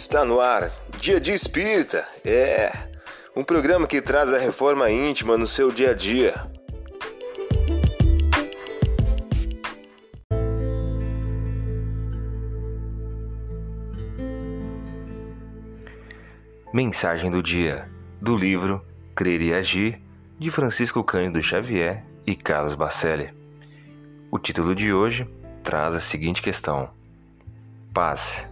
Está no ar, Dia de Espírita. É um programa que traz a reforma íntima no seu dia a dia. Mensagem do dia do livro Crer e Agir de Francisco Cândido Xavier e Carlos Bacelli. O título de hoje traz a seguinte questão: Paz.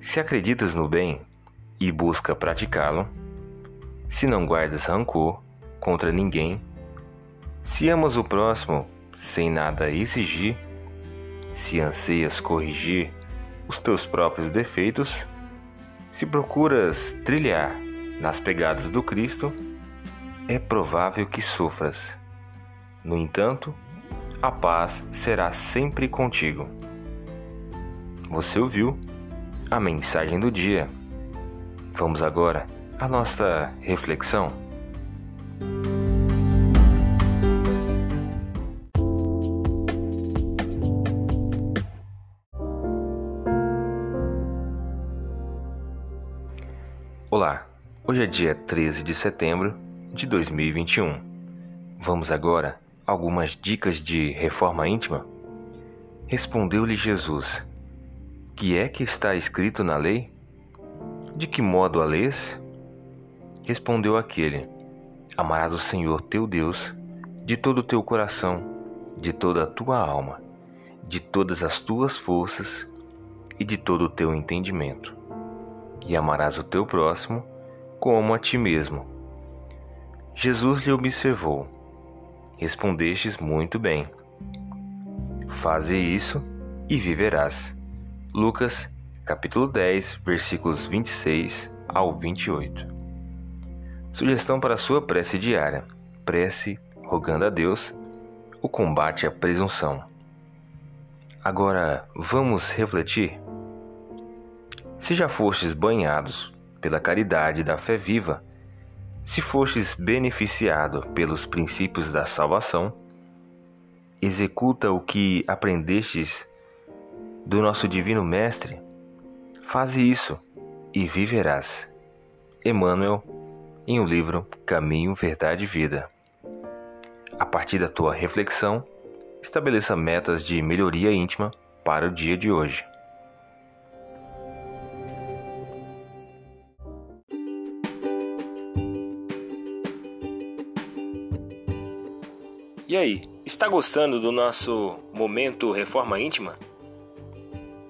Se acreditas no bem e busca praticá-lo, se não guardas rancor contra ninguém, se amas o próximo sem nada exigir, se anseias corrigir os teus próprios defeitos, se procuras trilhar nas pegadas do Cristo, é provável que sofras. No entanto, a paz será sempre contigo. Você ouviu a mensagem do dia. Vamos agora à nossa reflexão. Olá, hoje é dia 13 de setembro de 2021. Vamos agora algumas dicas de reforma íntima? Respondeu-lhe Jesus: Que é que está escrito na lei? De que modo a lês? Respondeu aquele: Amarás o Senhor teu Deus de todo o teu coração, de toda a tua alma, de todas as tuas forças e de todo o teu entendimento. E amarás o teu próximo como a ti mesmo. Jesus lhe observou: Respondestes muito bem. Faze isso e viverás. Lucas, capítulo 10, versículos 26 ao 28. Sugestão para sua prece diária: prece rogando a Deus o combate à presunção. Agora vamos refletir? Se já fostes banhados pela caridade da fé viva, se fostes beneficiado pelos princípios da salvação, executa o que aprendestes do nosso Divino Mestre, faze isso e viverás. Emmanuel em o um livro Caminho, Verdade e Vida. A partir da tua reflexão, estabeleça metas de melhoria íntima para o dia de hoje. E aí, está gostando do nosso momento Reforma Íntima?